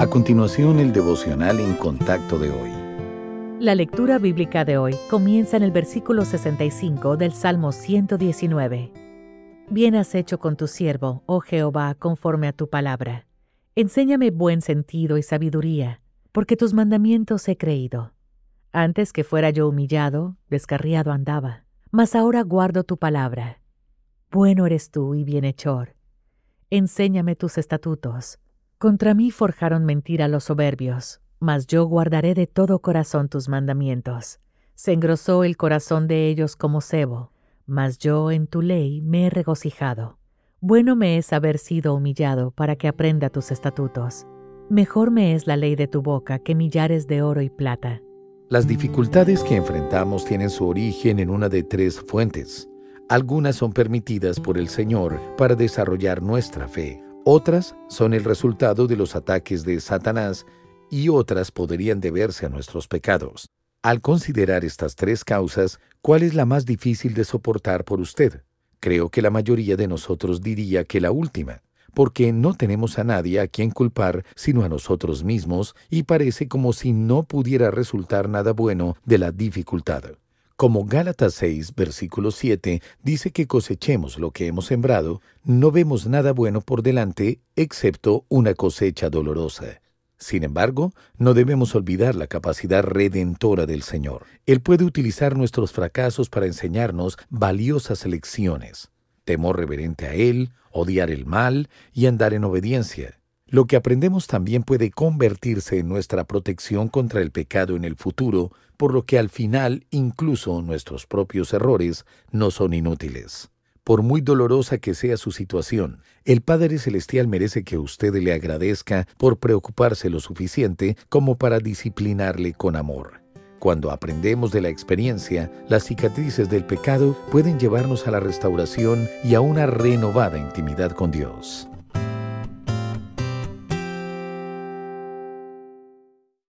A continuación, el devocional en contacto de hoy. La lectura bíblica de hoy comienza en el versículo 65 del Salmo 119. Bien has hecho con tu siervo, oh Jehová, conforme a tu palabra. Enséñame buen sentido y sabiduría, porque tus mandamientos he creído. Antes que fuera yo humillado, descarriado andaba, mas ahora guardo tu palabra. Bueno eres tú y bienhechor. Enséñame tus estatutos. Contra mí forjaron mentira los soberbios, mas yo guardaré de todo corazón tus mandamientos. Se engrosó el corazón de ellos como cebo, mas yo en tu ley me he regocijado. Bueno me es haber sido humillado para que aprenda tus estatutos. Mejor me es la ley de tu boca que millares de oro y plata. Las dificultades que enfrentamos tienen su origen en una de tres fuentes. Algunas son permitidas por el Señor para desarrollar nuestra fe. Otras son el resultado de los ataques de Satanás y otras podrían deberse a nuestros pecados. Al considerar estas tres causas, ¿cuál es la más difícil de soportar por usted? Creo que la mayoría de nosotros diría que la última, porque no tenemos a nadie a quien culpar sino a nosotros mismos y parece como si no pudiera resultar nada bueno de la dificultad. Como Gálatas 6, versículo 7 dice que cosechemos lo que hemos sembrado, no vemos nada bueno por delante excepto una cosecha dolorosa. Sin embargo, no debemos olvidar la capacidad redentora del Señor. Él puede utilizar nuestros fracasos para enseñarnos valiosas lecciones. Temor reverente a Él, odiar el mal y andar en obediencia. Lo que aprendemos también puede convertirse en nuestra protección contra el pecado en el futuro, por lo que al final incluso nuestros propios errores no son inútiles. Por muy dolorosa que sea su situación, el Padre Celestial merece que usted le agradezca por preocuparse lo suficiente como para disciplinarle con amor. Cuando aprendemos de la experiencia, las cicatrices del pecado pueden llevarnos a la restauración y a una renovada intimidad con Dios.